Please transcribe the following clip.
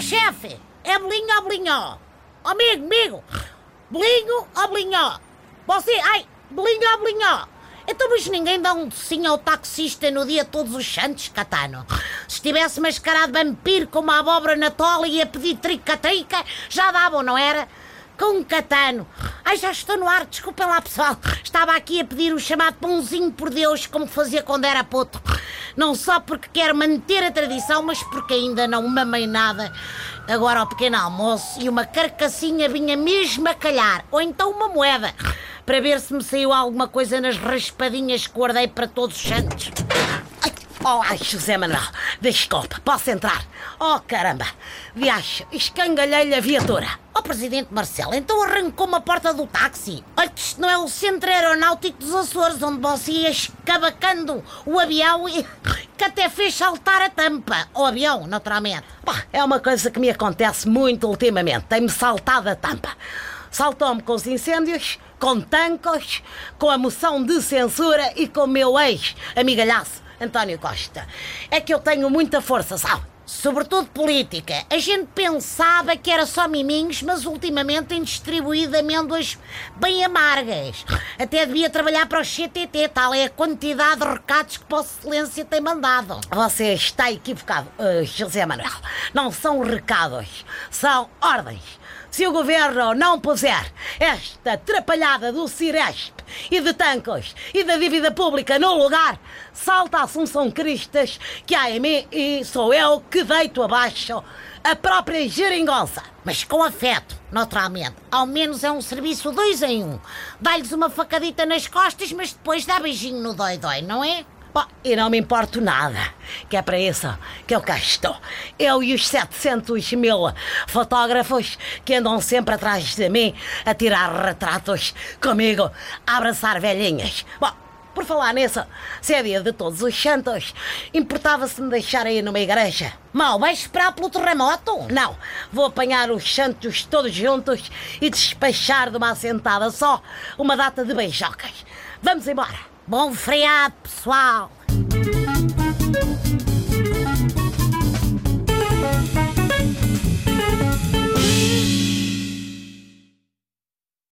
chefe, é bolinho ou bolinho? Amigo, amigo, bolinho ou bolinho? Você, ai, bolinho ou bolinho? Então, mas ninguém dá um docinho ao taxista no dia todos os santos, Catano. Se estivesse mascarado vampiro com uma abóbora na tola e a pedir trica-trica, já davam, não era? Com um catano. Ai, já estou no ar, desculpem lá, pessoal. Estava aqui a pedir o chamado pãozinho por Deus, como fazia quando era puto. Não só porque quero manter a tradição, mas porque ainda não mamei nada. Agora ao pequeno almoço e uma carcassinha vinha mesmo a calhar, ou então uma moeda, para ver se me saiu alguma coisa nas raspadinhas que guardei para todos os santos. Oh, ai, José Manuel, desculpa, posso entrar? Oh, caramba, viaja, escangalhei-lhe a viatura. Oh, Presidente Marcelo, então arrancou-me a porta do táxi. Olha, que isto não é o Centro Aeronáutico dos Açores, onde você ia escabacando o avião e que até fez saltar a tampa. O avião, naturalmente. Pá, é uma coisa que me acontece muito ultimamente. Tem-me saltado a tampa. Saltou-me com os incêndios, com tancos, com a moção de censura e com o meu ex-amigalhaço, António Costa. É que eu tenho muita força, sabe? Sobretudo política. A gente pensava que era só miminhos, mas ultimamente tem distribuído amêndoas bem amargas. Até devia trabalhar para o CTT, tal é a quantidade de recados que Vossa Excelência tem mandado. Você está equivocado, uh, José Manuel. Não são recados, são ordens. Se o governo não puser esta atrapalhada do Ciresp e de Tancos e da dívida pública no lugar, salta a Assunção Cristas que há em mim e sou eu que deito abaixo a própria geringonça. Mas com afeto, naturalmente. Ao menos é um serviço dois em um. Dá-lhes uma facadita nas costas, mas depois dá beijinho no dói-dói, não é? Bom, e não me importo nada, que é para isso que eu cá estou. Eu e os 700 mil fotógrafos que andam sempre atrás de mim a tirar retratos comigo, a abraçar velhinhas. Bom, por falar nisso, se é dia de todos os santos, importava-se me deixar aí numa igreja? Mal, vais esperar pelo terremoto? Não, vou apanhar os santos todos juntos e despachar de uma assentada só uma data de beijocas. Vamos embora. Bom feriado, pessoal!